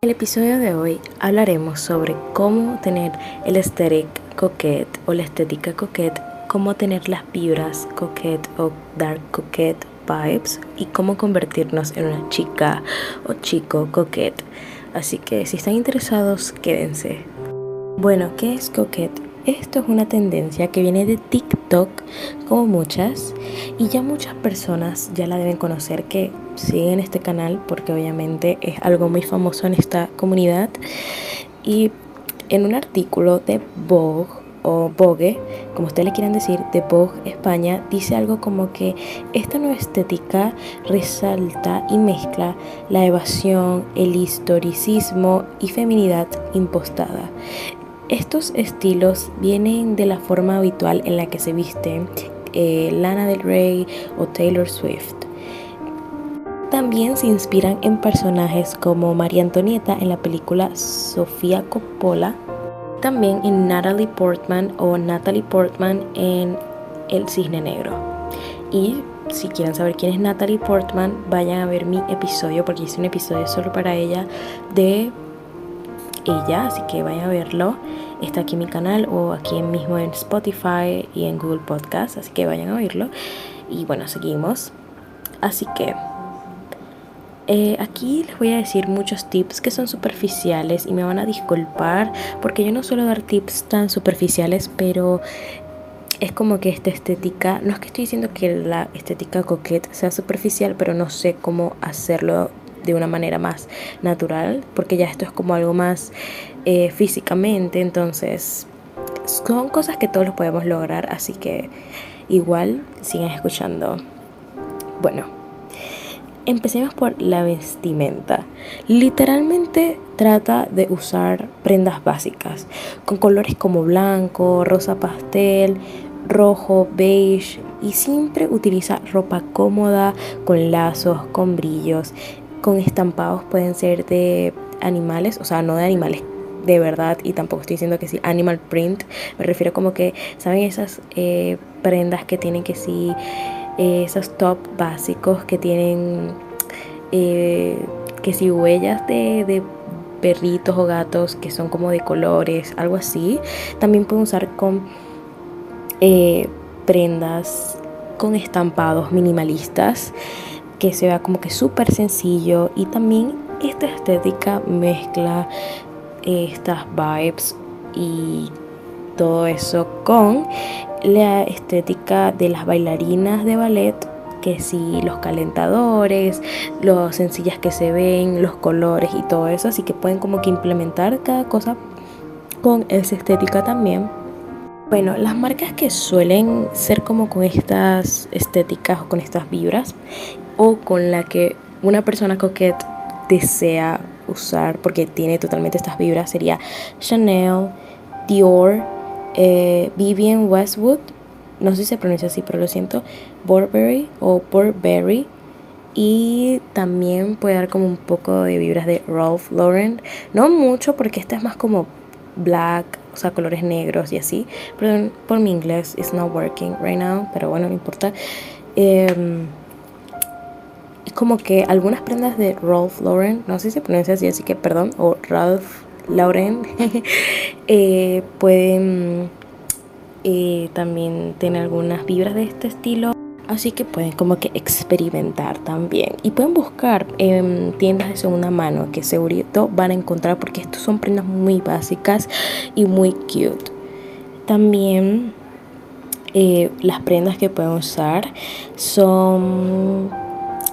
En el episodio de hoy hablaremos sobre cómo tener el aesthetic coquette o la estética coquette, cómo tener las vibras coquette o dark coquette vibes y cómo convertirnos en una chica o chico coquette. Así que si están interesados, quédense. Bueno, ¿qué es coquette? Esto es una tendencia que viene de TikTok, como muchas, y ya muchas personas ya la deben conocer que siguen este canal porque obviamente es algo muy famoso en esta comunidad. Y en un artículo de Vogue o Vogue, como ustedes le quieran decir, de Vogue España, dice algo como que esta nueva estética resalta y mezcla la evasión, el historicismo y feminidad impostada. Estos estilos vienen de la forma habitual en la que se viste eh, Lana del Rey o Taylor Swift. También se inspiran en personajes como María Antonieta en la película Sofía Coppola, también en Natalie Portman o Natalie Portman en El Cisne Negro. Y si quieren saber quién es Natalie Portman, vayan a ver mi episodio porque hice un episodio solo para ella de ella, así que vayan a verlo. Está aquí en mi canal o aquí mismo en Spotify y en Google Podcast, así que vayan a oírlo. Y bueno, seguimos. Así que eh, aquí les voy a decir muchos tips que son superficiales y me van a disculpar porque yo no suelo dar tips tan superficiales, pero es como que esta estética, no es que estoy diciendo que la estética coquette sea superficial, pero no sé cómo hacerlo de una manera más natural, porque ya esto es como algo más eh, físicamente, entonces son cosas que todos podemos lograr, así que igual sigan escuchando. Bueno, empecemos por la vestimenta. Literalmente trata de usar prendas básicas, con colores como blanco, rosa pastel, rojo, beige y siempre utiliza ropa cómoda, con lazos, con brillos con estampados pueden ser de animales, o sea, no de animales de verdad y tampoco estoy diciendo que sí animal print me refiero como que saben esas eh, prendas que tienen que sí eh, esos top básicos que tienen eh, que si huellas de, de, perritos o gatos que son como de colores algo así también pueden usar con prendas con estampados minimalistas que se vea como que súper sencillo. Y también esta estética mezcla estas vibes y todo eso con la estética de las bailarinas de ballet que si los calentadores, lo sencillas que se ven, los colores y todo eso, así que pueden como que implementar cada cosa con esa estética también. Bueno, las marcas que suelen ser como con estas estéticas o con estas vibras o con la que una persona coquette desea usar porque tiene totalmente estas vibras sería Chanel, Dior, eh, Vivian Westwood, no sé si se pronuncia así, pero lo siento, Burberry o Burberry. Y también puede dar como un poco de vibras de Ralph Lauren. No mucho porque esta es más como black, o sea, colores negros y así. Perdón por mi inglés, it's not working right now, pero bueno, no importa. Eh, como que algunas prendas de Ralph Lauren, no sé si se pronuncia así, así que perdón, o Ralph Lauren, eh, pueden eh, también tener algunas vibras de este estilo. Así que pueden como que experimentar también. Y pueden buscar en tiendas de segunda mano que seguro van a encontrar porque estos son prendas muy básicas y muy cute. También eh, las prendas que pueden usar son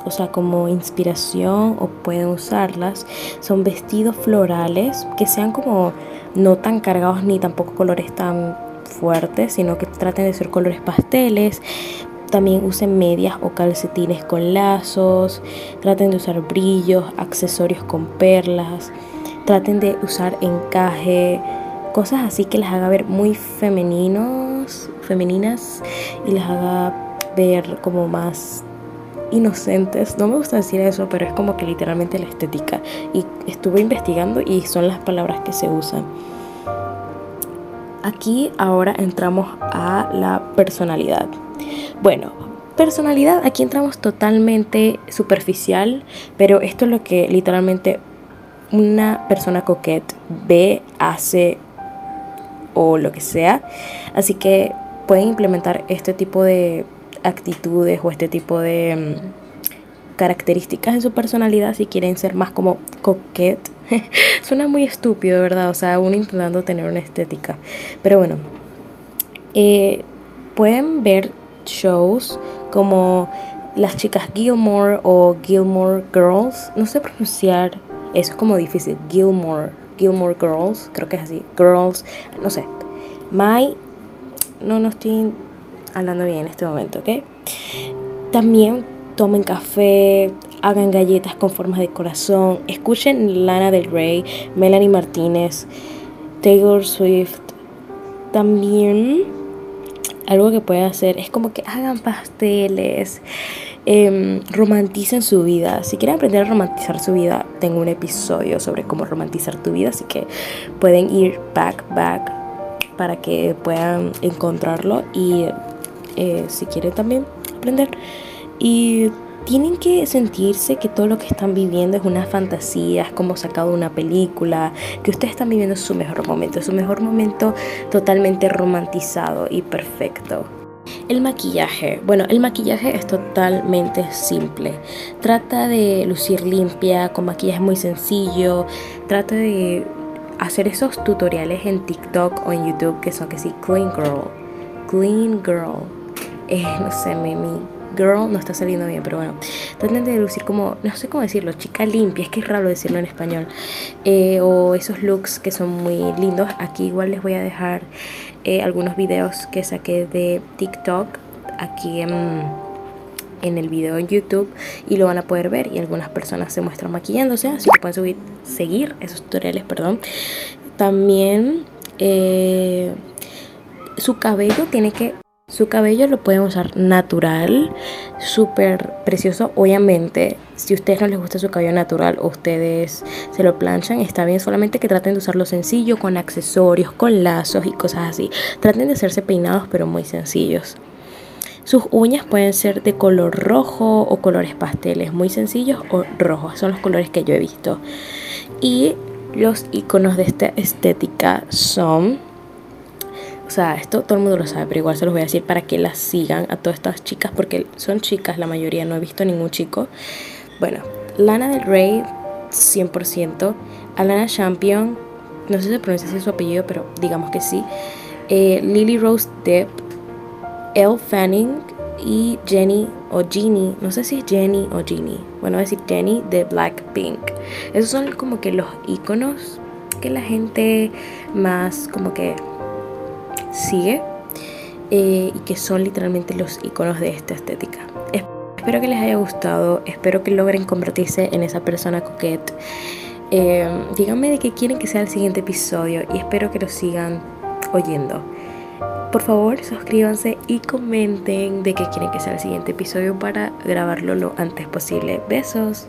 o sea, como inspiración o pueden usarlas. Son vestidos florales que sean como no tan cargados ni tampoco colores tan fuertes, sino que traten de ser colores pasteles. También usen medias o calcetines con lazos. Traten de usar brillos, accesorios con perlas. Traten de usar encaje, cosas así que les haga ver muy femeninos, femeninas y les haga ver como más inocentes. No me gusta decir eso, pero es como que literalmente la estética. Y estuve investigando y son las palabras que se usan. Aquí ahora entramos a la personalidad. Bueno, personalidad, aquí entramos totalmente superficial, pero esto es lo que literalmente una persona coquette ve, hace o lo que sea. Así que pueden implementar este tipo de actitudes o este tipo de mm, características en su personalidad si quieren ser más como coquette. Suena muy estúpido, ¿verdad? O sea, uno intentando tener una estética. Pero bueno, eh, pueden ver shows como las chicas Gilmore o Gilmore Girls. No sé pronunciar, eso es como difícil. Gilmore, Gilmore Girls, creo que es así. Girls, no sé. My, no, no estoy hablando bien en este momento, ¿ok? También tomen café, hagan galletas con formas de corazón, escuchen Lana del Rey, Melanie Martínez, Taylor Swift. También algo que pueden hacer es como que hagan pasteles, eh, romanticen su vida. Si quieren aprender a romantizar su vida, tengo un episodio sobre cómo romantizar tu vida, así que pueden ir back, back para que puedan encontrarlo y eh, si quieren también aprender. Y tienen que sentirse que todo lo que están viviendo es una fantasía, es como sacado una película, que ustedes están viviendo su mejor momento, su mejor momento totalmente romantizado y perfecto. El maquillaje. Bueno, el maquillaje es totalmente simple. Trata de lucir limpia, con maquillaje muy sencillo. Trata de hacer esos tutoriales en TikTok o en YouTube que son que sí, Clean Girl. Clean Girl. Eh, no sé, mi, girl no está saliendo bien, pero bueno, traten de lucir como, no sé cómo decirlo, chica limpia, es que es raro decirlo en español, eh, o esos looks que son muy lindos. Aquí igual les voy a dejar eh, algunos videos que saqué de TikTok aquí en, en el video en YouTube y lo van a poder ver y algunas personas se muestran maquillándose, así que pueden seguir esos tutoriales, perdón. También su cabello tiene que su cabello lo pueden usar natural, súper precioso. Obviamente, si a ustedes no les gusta su cabello natural ustedes se lo planchan, está bien. Solamente que traten de usarlo sencillo, con accesorios, con lazos y cosas así. Traten de hacerse peinados, pero muy sencillos. Sus uñas pueden ser de color rojo o colores pasteles, muy sencillos o rojos. Son los colores que yo he visto. Y los iconos de esta estética son o sea, esto todo el mundo lo sabe, pero igual se los voy a decir para que las sigan a todas estas chicas, porque son chicas la mayoría, no he visto ningún chico. Bueno, Lana del Rey, 100%. Alana Champion, no sé si se pronuncia así su apellido, pero digamos que sí. Eh, Lily Rose Depp, Elle Fanning y Jenny o Jeannie, no sé si es Jenny o Jeannie, bueno, voy a decir Jenny de Blackpink. Esos son como que los iconos que la gente más como que sigue eh, y que son literalmente los iconos de esta estética. Espero que les haya gustado, espero que logren convertirse en esa persona coquette. Eh, díganme de qué quieren que sea el siguiente episodio y espero que lo sigan oyendo. Por favor, suscríbanse y comenten de qué quieren que sea el siguiente episodio para grabarlo lo antes posible. Besos.